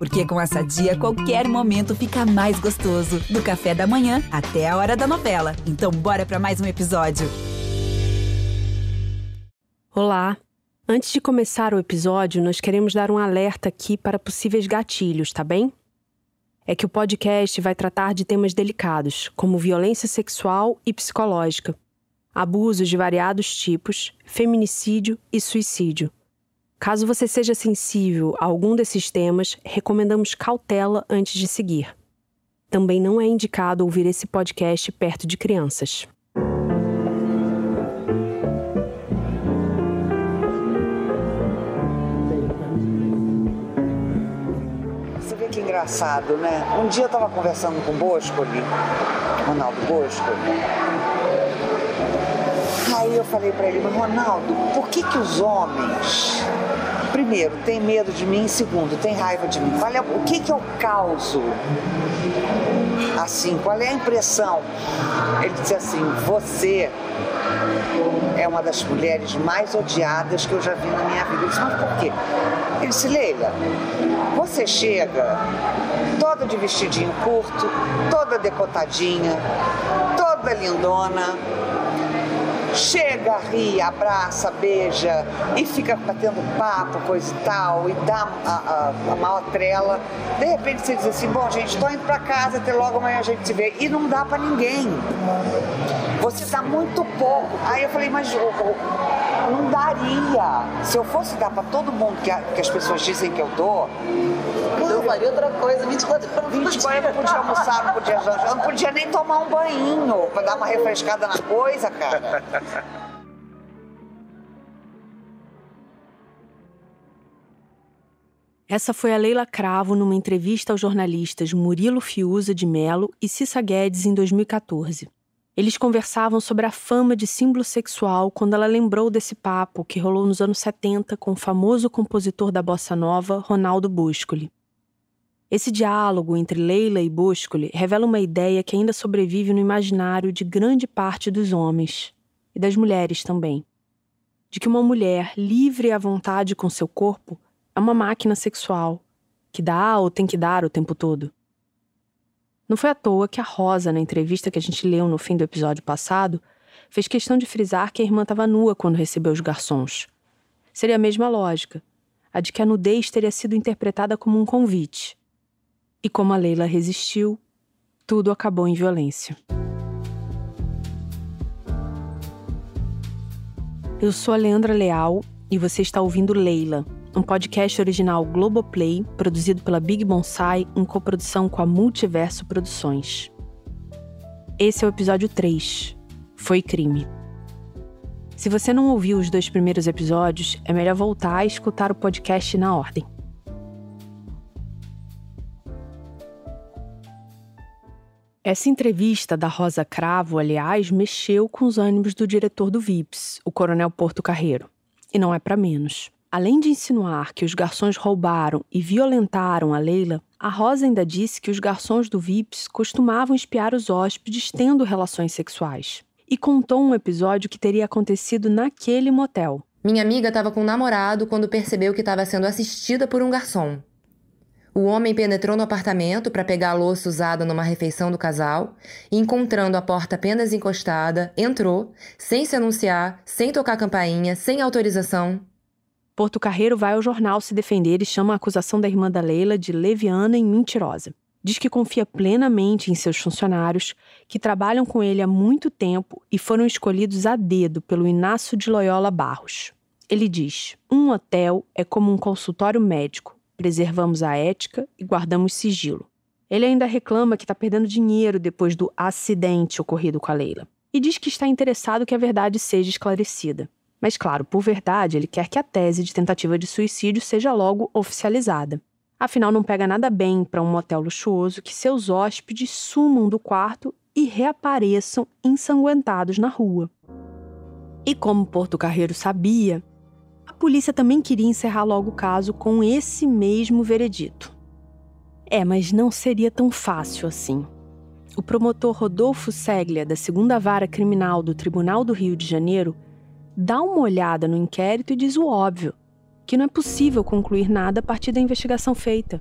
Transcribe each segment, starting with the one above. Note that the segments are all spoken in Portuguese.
Porque com essa dia, qualquer momento fica mais gostoso. Do café da manhã até a hora da novela. Então, bora para mais um episódio. Olá! Antes de começar o episódio, nós queremos dar um alerta aqui para possíveis gatilhos, tá bem? É que o podcast vai tratar de temas delicados, como violência sexual e psicológica, abusos de variados tipos, feminicídio e suicídio. Caso você seja sensível a algum desses temas, recomendamos cautela antes de seguir. Também não é indicado ouvir esse podcast perto de crianças. Você vê que engraçado, né? Um dia eu estava conversando com o Boscoli, Ronaldo Boscoli. Aí eu falei para ele, Ronaldo, por que que os homens, primeiro, têm medo de mim, segundo, têm raiva de mim? Qual é, o que que eu causo? Assim, qual é a impressão? Ele disse assim, você é uma das mulheres mais odiadas que eu já vi na minha vida. Eu disse, mas por quê? Ele disse, Leila, você chega toda de vestidinho curto, toda decotadinha, toda lindona, chega, ri, abraça, beija e fica batendo papo, coisa e tal, e dá a, a, a maior trela. De repente você diz assim, bom gente, tô indo pra casa, até logo amanhã a gente se vê. E não dá pra ninguém. Você dá muito pouco. Aí eu falei, mas ô, ô, não daria. Se eu fosse dar pra todo mundo que, a- que as pessoas dizem que eu dou, Eu faria outra coisa, 24 horas por 24 eu não podia almoçar, não podia jantar, eu não podia nem tomar um banho pra dar uma refrescada na coisa, cara. Essa foi a Leila Cravo numa entrevista aos jornalistas Murilo Fiuza de Mello e Cissa Guedes em 2014. Eles conversavam sobre a fama de símbolo sexual quando ela lembrou desse papo que rolou nos anos 70 com o famoso compositor da bossa nova, Ronaldo Boscoli. Esse diálogo entre Leila e Boscoli revela uma ideia que ainda sobrevive no imaginário de grande parte dos homens e das mulheres também. De que uma mulher livre à vontade com seu corpo é uma máquina sexual que dá ou tem que dar o tempo todo. Não foi à toa que a Rosa, na entrevista que a gente leu no fim do episódio passado, fez questão de frisar que a irmã estava nua quando recebeu os garçons. Seria a mesma lógica, a de que a nudez teria sido interpretada como um convite. E como a Leila resistiu, tudo acabou em violência. Eu sou a Leandra Leal e você está ouvindo Leila, um podcast original Globoplay, produzido pela Big Bonsai em coprodução com a Multiverso Produções. Esse é o episódio 3. Foi crime. Se você não ouviu os dois primeiros episódios, é melhor voltar a escutar o podcast na ordem. Essa entrevista da Rosa Cravo, aliás, mexeu com os ânimos do diretor do VIPS, o Coronel Porto Carreiro. E não é para menos. Além de insinuar que os garçons roubaram e violentaram a Leila, a Rosa ainda disse que os garçons do VIPS costumavam espiar os hóspedes tendo relações sexuais. E contou um episódio que teria acontecido naquele motel. Minha amiga estava com um namorado quando percebeu que estava sendo assistida por um garçom. O homem penetrou no apartamento para pegar a louça usada numa refeição do casal e, encontrando a porta apenas encostada, entrou, sem se anunciar, sem tocar campainha, sem autorização. Porto Carreiro vai ao jornal se defender e chama a acusação da irmã da Leila de leviana e mentirosa. Diz que confia plenamente em seus funcionários, que trabalham com ele há muito tempo e foram escolhidos a dedo pelo Inácio de Loyola Barros. Ele diz: um hotel é como um consultório médico. Preservamos a ética e guardamos sigilo. Ele ainda reclama que está perdendo dinheiro depois do acidente ocorrido com a Leila. E diz que está interessado que a verdade seja esclarecida. Mas, claro, por verdade, ele quer que a tese de tentativa de suicídio seja logo oficializada. Afinal, não pega nada bem para um motel luxuoso que seus hóspedes sumam do quarto e reapareçam ensanguentados na rua. E como Porto Carreiro sabia, a polícia também queria encerrar logo o caso com esse mesmo veredito. É, mas não seria tão fácil assim. O promotor Rodolfo Seglia, da segunda vara criminal do Tribunal do Rio de Janeiro, dá uma olhada no inquérito e diz o óbvio: que não é possível concluir nada a partir da investigação feita.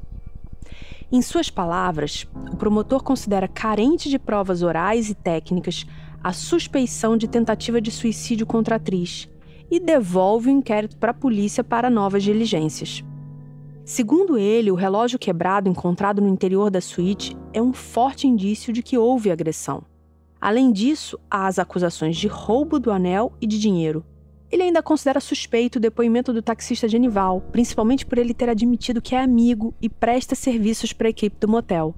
Em suas palavras, o promotor considera carente de provas orais e técnicas a suspeição de tentativa de suicídio contra a atriz e devolve o inquérito para a polícia para novas diligências. Segundo ele, o relógio quebrado encontrado no interior da suíte é um forte indício de que houve agressão. Além disso, há as acusações de roubo do anel e de dinheiro, ele ainda considera suspeito o depoimento do taxista Genival, principalmente por ele ter admitido que é amigo e presta serviços para a equipe do motel.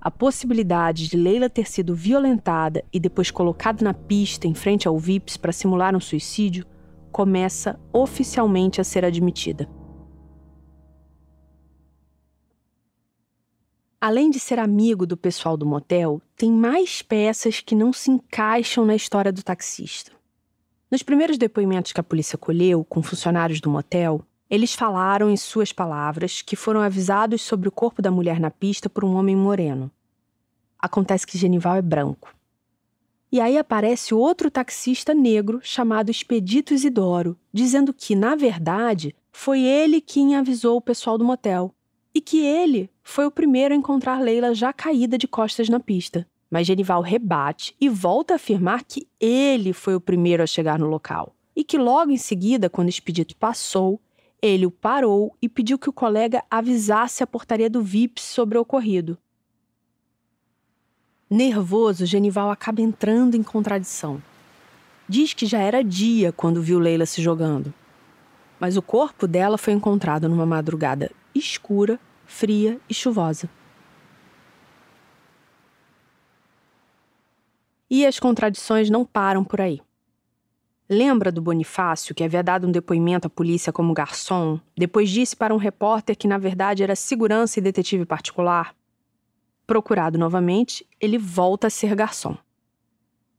A possibilidade de Leila ter sido violentada e depois colocada na pista em frente ao VIPs para simular um suicídio começa oficialmente a ser admitida. Além de ser amigo do pessoal do motel, tem mais peças que não se encaixam na história do taxista. Nos primeiros depoimentos que a polícia colheu com funcionários do motel, eles falaram em suas palavras que foram avisados sobre o corpo da mulher na pista por um homem moreno. Acontece que Genival é branco. E aí aparece outro taxista negro chamado Expedito Isidoro, dizendo que, na verdade, foi ele quem avisou o pessoal do motel e que ele foi o primeiro a encontrar Leila já caída de costas na pista. Mas Genival rebate e volta a afirmar que ele foi o primeiro a chegar no local. E que logo em seguida, quando expedito passou, ele o parou e pediu que o colega avisasse a portaria do VIPS sobre o ocorrido. Nervoso, Genival acaba entrando em contradição. Diz que já era dia quando viu Leila se jogando. Mas o corpo dela foi encontrado numa madrugada escura, fria e chuvosa. E as contradições não param por aí. Lembra do Bonifácio, que havia dado um depoimento à polícia como garçom, depois disse para um repórter que na verdade era segurança e detetive particular? Procurado novamente, ele volta a ser garçom.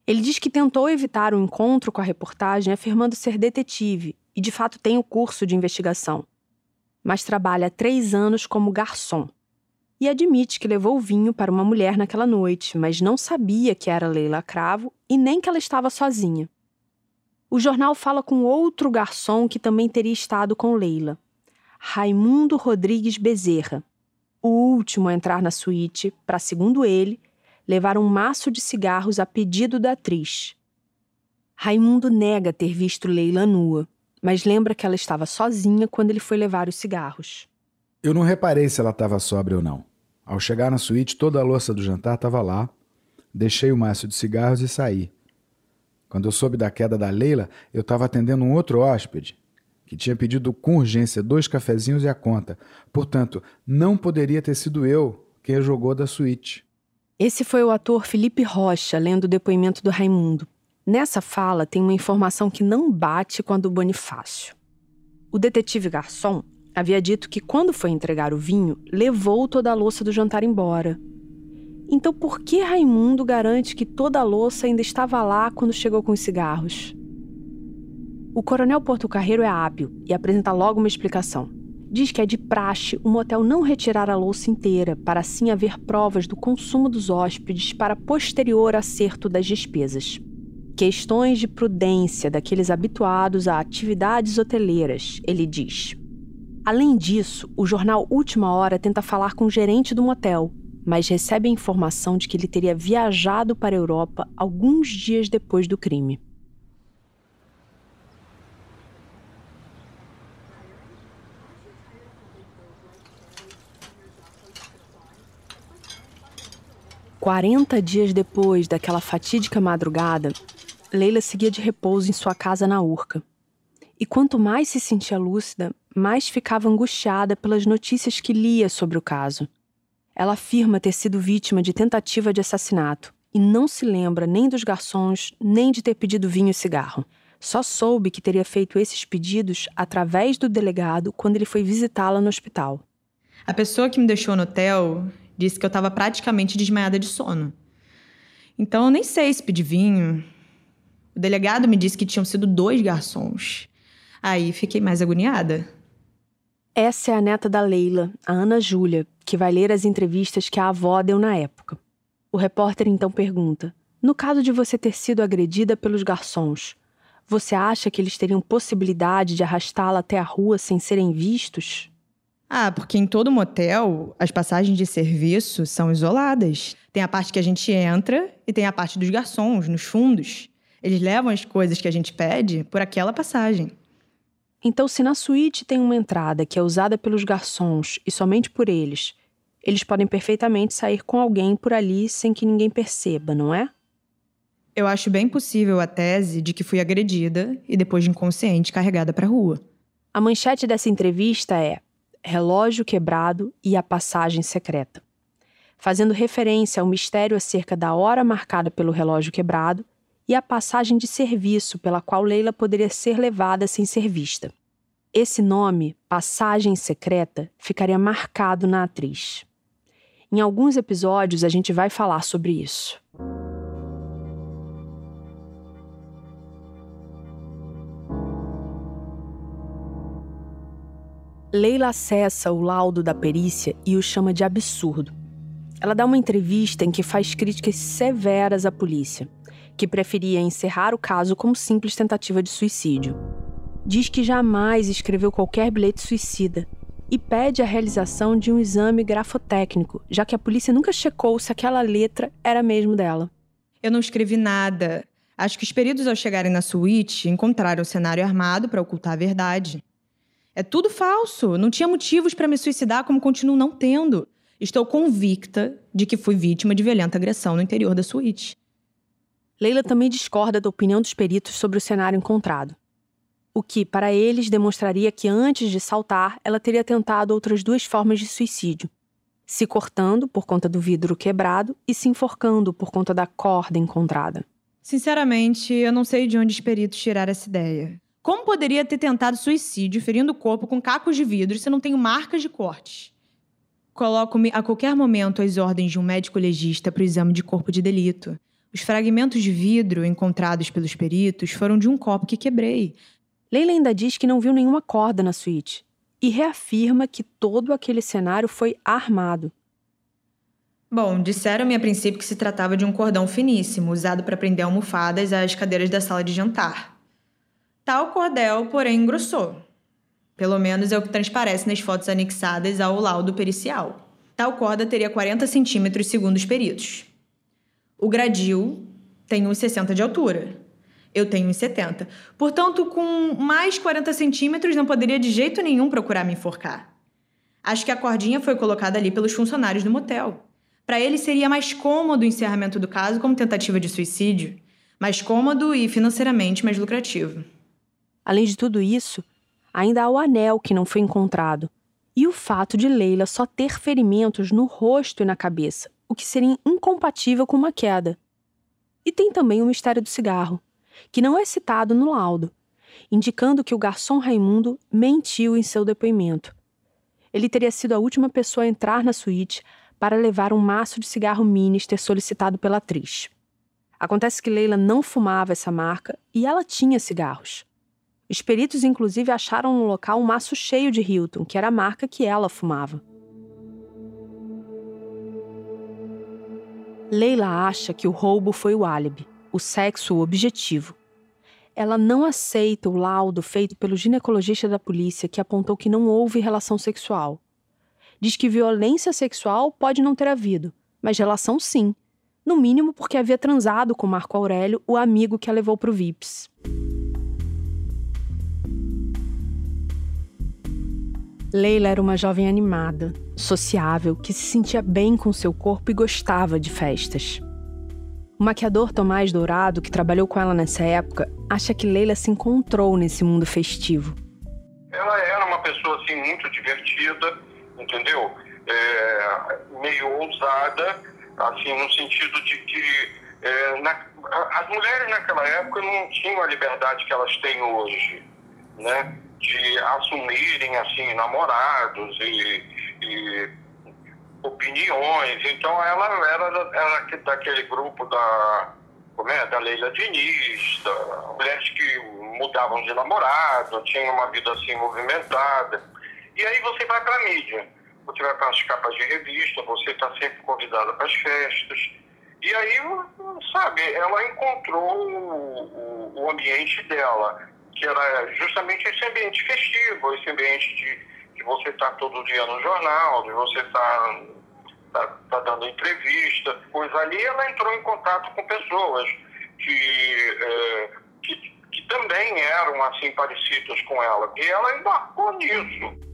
Ele diz que tentou evitar o um encontro com a reportagem afirmando ser detetive e de fato tem o curso de investigação, mas trabalha há três anos como garçom e admite que levou vinho para uma mulher naquela noite, mas não sabia que era Leila Cravo e nem que ela estava sozinha. O jornal fala com outro garçom que também teria estado com Leila, Raimundo Rodrigues Bezerra, o último a entrar na suíte para, segundo ele, levar um maço de cigarros a pedido da atriz. Raimundo nega ter visto Leila nua, mas lembra que ela estava sozinha quando ele foi levar os cigarros. Eu não reparei se ela estava sóbria ou não. Ao chegar na suíte, toda a louça do jantar estava lá. Deixei o maço de cigarros e saí. Quando eu soube da queda da Leila, eu estava atendendo um outro hóspede, que tinha pedido com urgência dois cafezinhos e a conta. Portanto, não poderia ter sido eu quem a jogou da suíte. Esse foi o ator Felipe Rocha lendo o depoimento do Raimundo. Nessa fala tem uma informação que não bate com a do Bonifácio. O detetive garçom Havia dito que quando foi entregar o vinho, levou toda a louça do jantar embora. Então por que Raimundo garante que toda a louça ainda estava lá quando chegou com os cigarros? O coronel Porto Carreiro é hábil e apresenta logo uma explicação. Diz que é de praxe o motel não retirar a louça inteira, para assim haver provas do consumo dos hóspedes para posterior acerto das despesas. Questões de prudência daqueles habituados a atividades hoteleiras, ele diz. Além disso, o jornal Última Hora tenta falar com o gerente do motel, mas recebe a informação de que ele teria viajado para a Europa alguns dias depois do crime. Quarenta dias depois daquela fatídica madrugada, Leila seguia de repouso em sua casa na Urca. E quanto mais se sentia lúcida, mais ficava angustiada pelas notícias que lia sobre o caso. Ela afirma ter sido vítima de tentativa de assassinato e não se lembra nem dos garçons, nem de ter pedido vinho e cigarro. Só soube que teria feito esses pedidos através do delegado quando ele foi visitá-la no hospital. A pessoa que me deixou no hotel disse que eu estava praticamente desmaiada de sono. Então eu nem sei se pedi vinho. O delegado me disse que tinham sido dois garçons. Aí fiquei mais agoniada. Essa é a neta da Leila, a Ana Júlia, que vai ler as entrevistas que a avó deu na época. O repórter então pergunta: No caso de você ter sido agredida pelos garçons, você acha que eles teriam possibilidade de arrastá-la até a rua sem serem vistos? Ah, porque em todo motel, as passagens de serviço são isoladas. Tem a parte que a gente entra e tem a parte dos garçons, nos fundos. Eles levam as coisas que a gente pede por aquela passagem. Então, se na suíte tem uma entrada que é usada pelos garçons e somente por eles, eles podem perfeitamente sair com alguém por ali sem que ninguém perceba, não é? Eu acho bem possível a tese de que fui agredida e depois de inconsciente carregada para a rua. A manchete dessa entrevista é Relógio quebrado e a passagem secreta. Fazendo referência ao mistério acerca da hora marcada pelo relógio quebrado e a passagem de serviço pela qual Leila poderia ser levada sem ser vista. Esse nome, Passagem Secreta, ficaria marcado na atriz. Em alguns episódios a gente vai falar sobre isso. Leila acessa o laudo da perícia e o chama de absurdo. Ela dá uma entrevista em que faz críticas severas à polícia que preferia encerrar o caso como simples tentativa de suicídio. Diz que jamais escreveu qualquer bilhete suicida e pede a realização de um exame grafotécnico, já que a polícia nunca checou se aquela letra era mesmo dela. Eu não escrevi nada. Acho que os peritos, ao chegarem na suíte, encontraram o cenário armado para ocultar a verdade. É tudo falso. Não tinha motivos para me suicidar, como continuo não tendo. Estou convicta de que fui vítima de violenta agressão no interior da suíte. Leila também discorda da opinião dos peritos sobre o cenário encontrado. O que, para eles, demonstraria que antes de saltar, ela teria tentado outras duas formas de suicídio: se cortando por conta do vidro quebrado e se enforcando por conta da corda encontrada. Sinceramente, eu não sei de onde os peritos tiraram essa ideia. Como poderia ter tentado suicídio ferindo o corpo com cacos de vidro se não tenho marcas de cortes? Coloco-me a qualquer momento às ordens de um médico legista para o exame de corpo de delito. Os fragmentos de vidro encontrados pelos peritos foram de um copo que quebrei. Leila ainda diz que não viu nenhuma corda na suíte e reafirma que todo aquele cenário foi armado. Bom, disseram-me a princípio que se tratava de um cordão finíssimo, usado para prender almofadas às cadeiras da sala de jantar. Tal cordel, porém, engrossou. Pelo menos é o que transparece nas fotos anexadas ao laudo pericial. Tal corda teria 40 centímetros, segundo os peritos. O gradil tem 1,60 de altura. Eu tenho 1,70. Portanto, com mais 40 centímetros, não poderia de jeito nenhum procurar me enforcar. Acho que a cordinha foi colocada ali pelos funcionários do motel. Para ele seria mais cômodo o encerramento do caso como tentativa de suicídio. Mais cômodo e financeiramente mais lucrativo. Além de tudo isso, ainda há o anel que não foi encontrado. E o fato de Leila só ter ferimentos no rosto e na cabeça, o que seria incompatível com uma queda. E tem também o mistério do cigarro, que não é citado no laudo, indicando que o garçom Raimundo mentiu em seu depoimento. Ele teria sido a última pessoa a entrar na suíte para levar um maço de cigarro Minister solicitado pela atriz. Acontece que Leila não fumava essa marca e ela tinha cigarros. Os peritos, inclusive, acharam no local um maço cheio de Hilton, que era a marca que ela fumava. Leila acha que o roubo foi o álibi, o sexo o objetivo. Ela não aceita o laudo feito pelo ginecologista da polícia que apontou que não houve relação sexual. Diz que violência sexual pode não ter havido, mas relação sim. No mínimo porque havia transado com Marco Aurélio, o amigo que a levou para o VIPS. Leila era uma jovem animada, sociável, que se sentia bem com seu corpo e gostava de festas. O maquiador Tomás Dourado, que trabalhou com ela nessa época, acha que Leila se encontrou nesse mundo festivo. Ela era uma pessoa assim muito divertida, entendeu? É, meio ousada, assim no sentido de que é, na, as mulheres naquela época não tinham a liberdade que elas têm hoje, né? De assumirem assim namorados e, e opiniões. Então ela era, era daquele grupo da como é, da Leila Diniz, da, mulheres que mudavam de namorado, tinham uma vida assim movimentada. E aí você vai para a mídia, você vai para as capas de revista, você está sempre convidada para as festas. E aí, sabe, ela encontrou o, o, o ambiente dela que era justamente esse ambiente festivo, esse ambiente de, de você estar todo dia no jornal, de você estar tá, tá dando entrevista, pois ali ela entrou em contato com pessoas que, é, que, que também eram assim parecidas com ela, e ela embarcou nisso.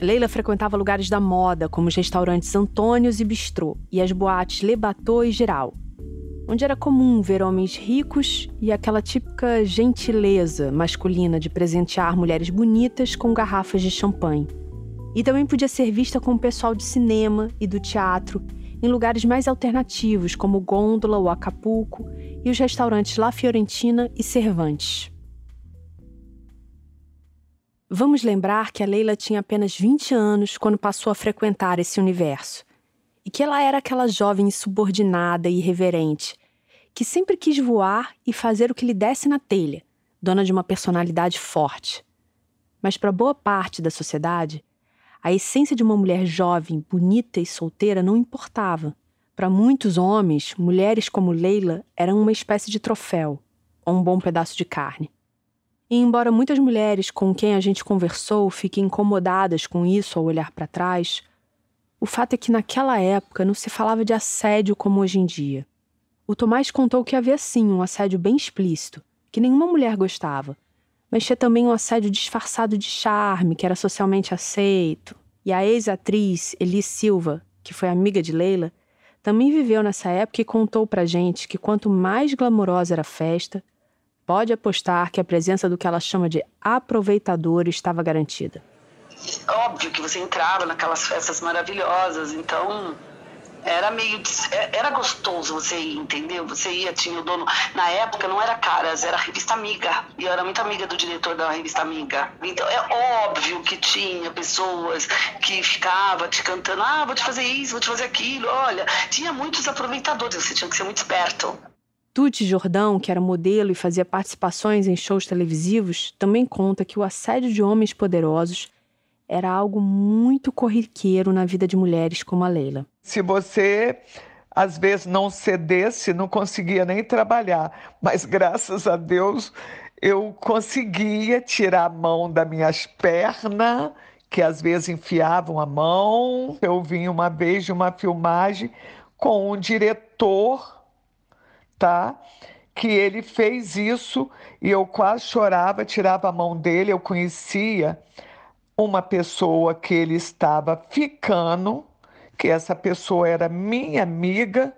Leila frequentava lugares da moda, como os restaurantes Antônios e Bistrô, e as boates Le Bateau e Geral, onde era comum ver homens ricos e aquela típica gentileza masculina de presentear mulheres bonitas com garrafas de champanhe. E também podia ser vista com o pessoal de cinema e do teatro em lugares mais alternativos, como Gôndola ou Acapulco, e os restaurantes La Fiorentina e Cervantes. Vamos lembrar que a Leila tinha apenas 20 anos quando passou a frequentar esse universo. E que ela era aquela jovem subordinada e irreverente, que sempre quis voar e fazer o que lhe desse na telha, dona de uma personalidade forte. Mas para boa parte da sociedade, a essência de uma mulher jovem, bonita e solteira não importava. Para muitos homens, mulheres como Leila eram uma espécie de troféu ou um bom pedaço de carne. E embora muitas mulheres com quem a gente conversou fiquem incomodadas com isso ao olhar para trás, o fato é que naquela época não se falava de assédio como hoje em dia. O Tomás contou que havia sim um assédio bem explícito, que nenhuma mulher gostava, mas tinha também um assédio disfarçado de charme, que era socialmente aceito. E a ex-atriz Elis Silva, que foi amiga de Leila, também viveu nessa época e contou pra gente que quanto mais glamourosa era a festa, pode apostar que a presença do que ela chama de aproveitador estava garantida. Óbvio que você entrava naquelas festas maravilhosas, então era meio é, era gostoso você ir, entendeu? Você ia, tinha o dono. Na época não era Caras, era a revista Amiga. E eu era muito amiga do diretor da revista Amiga. Então é óbvio que tinha pessoas que ficavam te cantando: ah, vou te fazer isso, vou te fazer aquilo. Olha, tinha muitos aproveitadores, você tinha que ser muito esperto. Tuti Jordão, que era modelo e fazia participações em shows televisivos, também conta que o assédio de homens poderosos era algo muito corriqueiro na vida de mulheres como a Leila. Se você às vezes não cedesse, não conseguia nem trabalhar, mas graças a Deus eu conseguia tirar a mão das minhas pernas, que às vezes enfiavam a mão. Eu vim uma vez de uma filmagem com um diretor tá? Que ele fez isso e eu quase chorava, tirava a mão dele. Eu conhecia uma pessoa que ele estava ficando, que essa pessoa era minha amiga,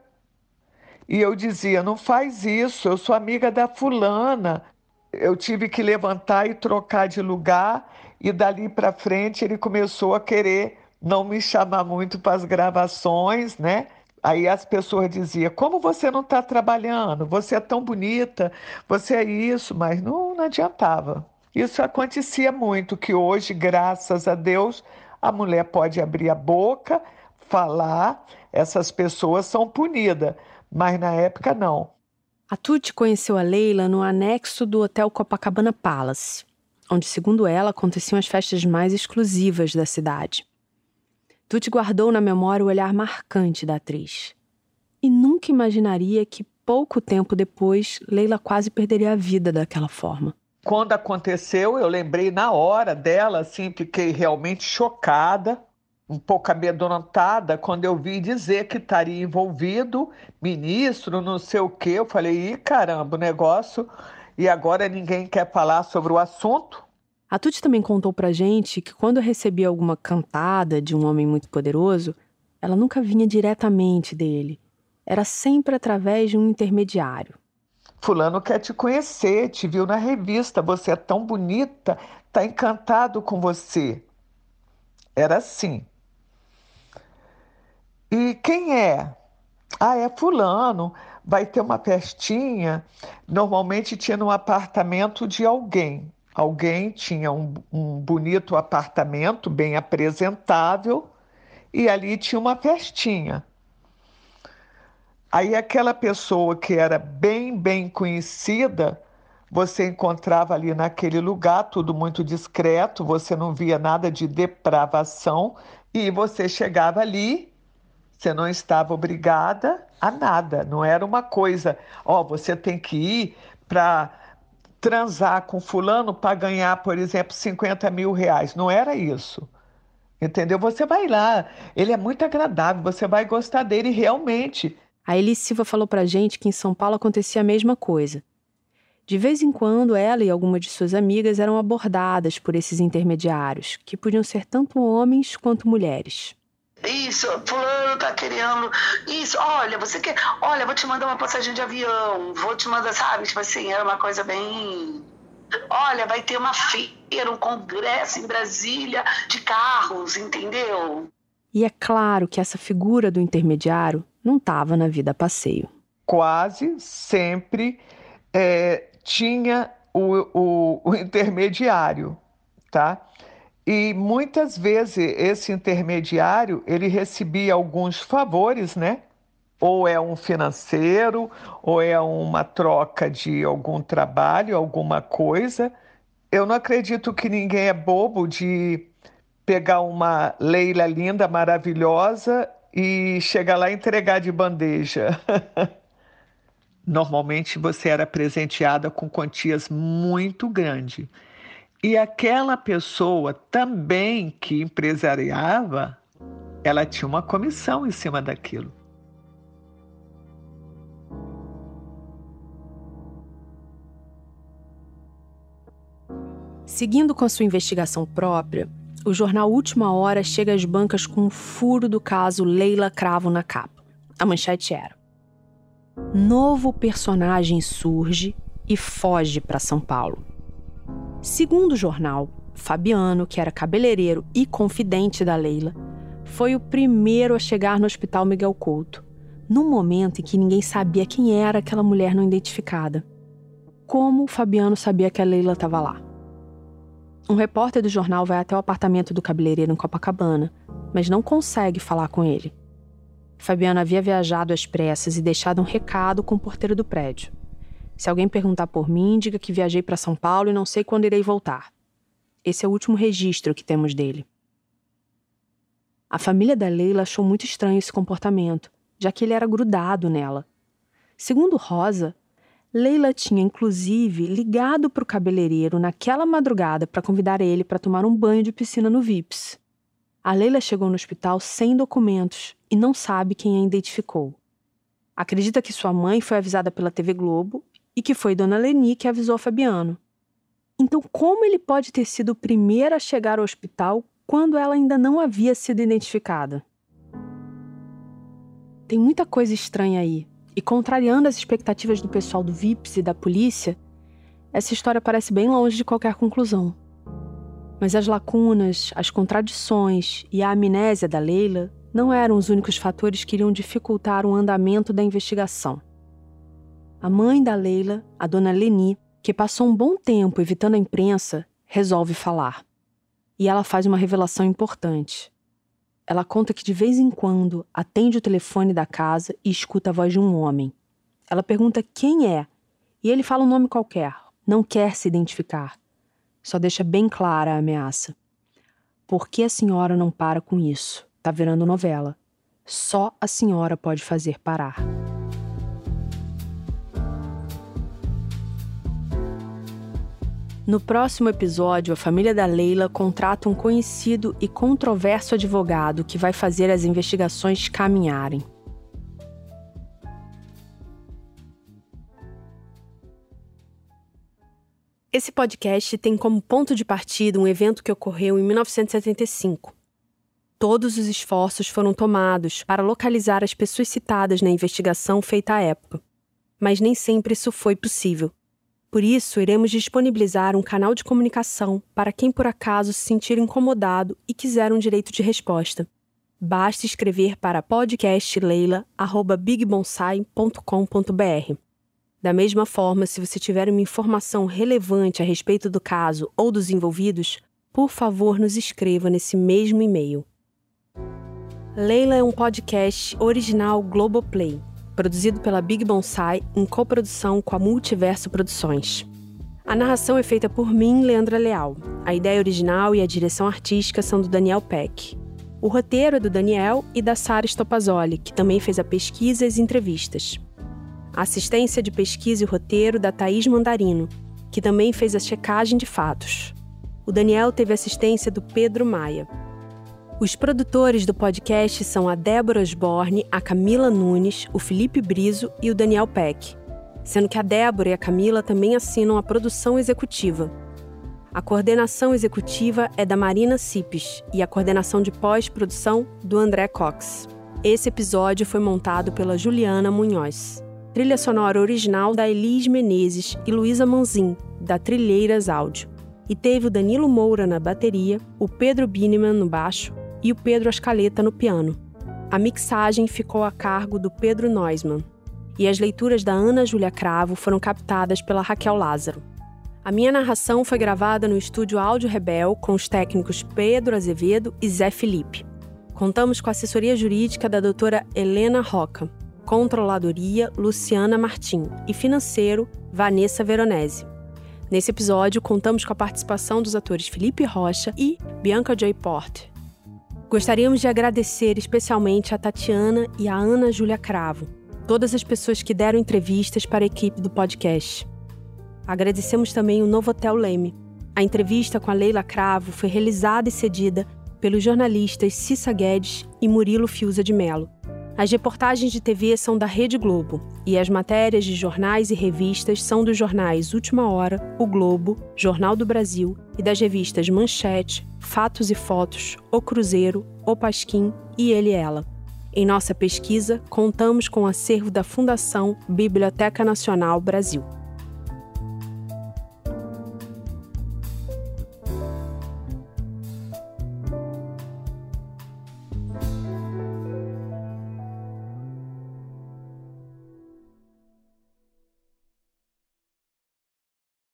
e eu dizia: não faz isso, eu sou amiga da fulana. Eu tive que levantar e trocar de lugar, e dali para frente ele começou a querer não me chamar muito para as gravações, né? Aí as pessoas diziam: Como você não está trabalhando? Você é tão bonita, você é isso, mas não, não adiantava. Isso acontecia muito, que hoje, graças a Deus, a mulher pode abrir a boca, falar, essas pessoas são punidas, mas na época não. A Tuti conheceu a Leila no anexo do Hotel Copacabana Palace, onde, segundo ela, aconteciam as festas mais exclusivas da cidade. Tuti guardou na memória o olhar marcante da atriz. E nunca imaginaria que pouco tempo depois Leila quase perderia a vida daquela forma. Quando aconteceu, eu lembrei na hora dela, assim, fiquei realmente chocada, um pouco amedrontada, quando eu vi dizer que estaria envolvido ministro, não sei o quê. Eu falei, ih, caramba, o negócio. E agora ninguém quer falar sobre o assunto. A Tuti também contou pra gente que quando recebia alguma cantada de um homem muito poderoso, ela nunca vinha diretamente dele. Era sempre através de um intermediário. Fulano quer te conhecer, te viu na revista, você é tão bonita, tá encantado com você. Era assim. E quem é? Ah, é fulano. Vai ter uma festinha. Normalmente tinha no apartamento de alguém. Alguém tinha um, um bonito apartamento, bem apresentável, e ali tinha uma festinha. Aí aquela pessoa que era bem, bem conhecida, você encontrava ali naquele lugar, tudo muito discreto, você não via nada de depravação, e você chegava ali, você não estava obrigada a nada, não era uma coisa, ó, oh, você tem que ir para transar com fulano para ganhar, por exemplo, 50 mil reais. Não era isso. Entendeu? Você vai lá, ele é muito agradável, você vai gostar dele realmente. A Elis Silva falou pra gente que em São Paulo acontecia a mesma coisa. De vez em quando, ela e algumas de suas amigas eram abordadas por esses intermediários, que podiam ser tanto homens quanto mulheres. Isso, fulano tá querendo. Isso, olha, você quer. Olha, vou te mandar uma passagem de avião, vou te mandar, sabe? Tipo assim, era uma coisa bem. Olha, vai ter uma feira, um congresso em Brasília de carros, entendeu? E é claro que essa figura do intermediário não estava na vida passeio. Quase sempre é, tinha o, o, o intermediário, tá? E muitas vezes esse intermediário ele recebia alguns favores, né? Ou é um financeiro, ou é uma troca de algum trabalho, alguma coisa. Eu não acredito que ninguém é bobo de pegar uma Leila linda, maravilhosa e chegar lá e entregar de bandeja. Normalmente você era presenteada com quantias muito grandes. E aquela pessoa também que empresariava, ela tinha uma comissão em cima daquilo. Seguindo com a sua investigação própria, o jornal Última Hora chega às bancas com um furo do caso Leila Cravo na capa. A manchete era: Novo personagem surge e foge para São Paulo. Segundo o jornal, Fabiano, que era cabeleireiro e confidente da Leila, foi o primeiro a chegar no Hospital Miguel Couto, num momento em que ninguém sabia quem era aquela mulher não identificada. Como o Fabiano sabia que a Leila estava lá? Um repórter do jornal vai até o apartamento do cabeleireiro em Copacabana, mas não consegue falar com ele. Fabiano havia viajado às pressas e deixado um recado com o porteiro do prédio. Se alguém perguntar por mim, diga que viajei para São Paulo e não sei quando irei voltar. Esse é o último registro que temos dele. A família da Leila achou muito estranho esse comportamento, já que ele era grudado nela. Segundo Rosa, Leila tinha inclusive ligado para o cabeleireiro naquela madrugada para convidar ele para tomar um banho de piscina no Vips. A Leila chegou no hospital sem documentos e não sabe quem a identificou. Acredita que sua mãe foi avisada pela TV Globo e que foi Dona Leni que avisou Fabiano. Então, como ele pode ter sido o primeiro a chegar ao hospital quando ela ainda não havia sido identificada? Tem muita coisa estranha aí, e contrariando as expectativas do pessoal do VIPS e da polícia, essa história parece bem longe de qualquer conclusão. Mas as lacunas, as contradições e a amnésia da Leila não eram os únicos fatores que iriam dificultar o andamento da investigação. A mãe da Leila, a dona Leni, que passou um bom tempo evitando a imprensa, resolve falar. E ela faz uma revelação importante. Ela conta que de vez em quando atende o telefone da casa e escuta a voz de um homem. Ela pergunta quem é, e ele fala um nome qualquer, não quer se identificar. Só deixa bem clara a ameaça. Por que a senhora não para com isso? Tá virando novela. Só a senhora pode fazer parar. No próximo episódio, a família da Leila contrata um conhecido e controverso advogado que vai fazer as investigações caminharem. Esse podcast tem como ponto de partida um evento que ocorreu em 1975. Todos os esforços foram tomados para localizar as pessoas citadas na investigação feita à época, mas nem sempre isso foi possível. Por isso, iremos disponibilizar um canal de comunicação para quem por acaso se sentir incomodado e quiser um direito de resposta. Basta escrever para podcastleila@bigbonsai.com.br. Da mesma forma, se você tiver uma informação relevante a respeito do caso ou dos envolvidos, por favor, nos escreva nesse mesmo e-mail. Leila é um podcast original Globoplay produzido pela Big Bonsai em coprodução com a Multiverso Produções. A narração é feita por mim, Leandra Leal. A ideia original e a direção artística são do Daniel Peck. O roteiro é do Daniel e da Sara Stopazoli, que também fez a pesquisa e as entrevistas. A assistência de pesquisa e roteiro da Thaís Mandarino. que também fez a checagem de fatos. O Daniel teve assistência do Pedro Maia. Os produtores do podcast são a Débora Osborne, a Camila Nunes, o Felipe Brizo e o Daniel Peck, sendo que a Débora e a Camila também assinam a produção executiva. A coordenação executiva é da Marina Cipes e a coordenação de pós-produção do André Cox. Esse episódio foi montado pela Juliana Munhoz. Trilha sonora original da Elis Menezes e Luísa Manzin, da Trilheiras Áudio. E teve o Danilo Moura na bateria, o Pedro Bineman no baixo e o Pedro Ascaleta no piano. A mixagem ficou a cargo do Pedro Neusman. E as leituras da Ana Júlia Cravo foram captadas pela Raquel Lázaro. A minha narração foi gravada no estúdio Áudio Rebel com os técnicos Pedro Azevedo e Zé Felipe. Contamos com a assessoria jurídica da doutora Helena Roca, controladoria Luciana Martim e financeiro Vanessa Veronese. Nesse episódio, contamos com a participação dos atores Felipe Rocha e Bianca Joy Porter. Gostaríamos de agradecer especialmente a Tatiana e a Ana Júlia Cravo, todas as pessoas que deram entrevistas para a equipe do podcast. Agradecemos também o Novo Hotel Leme. A entrevista com a Leila Cravo foi realizada e cedida pelos jornalistas Cissa Guedes e Murilo Fiuza de Mello. As reportagens de TV são da Rede Globo e as matérias de jornais e revistas são dos jornais Última Hora, O Globo, Jornal do Brasil e das revistas Manchete, Fatos e Fotos, O Cruzeiro, O Pasquim e Ele e Ela. Em nossa pesquisa, contamos com o acervo da Fundação Biblioteca Nacional Brasil.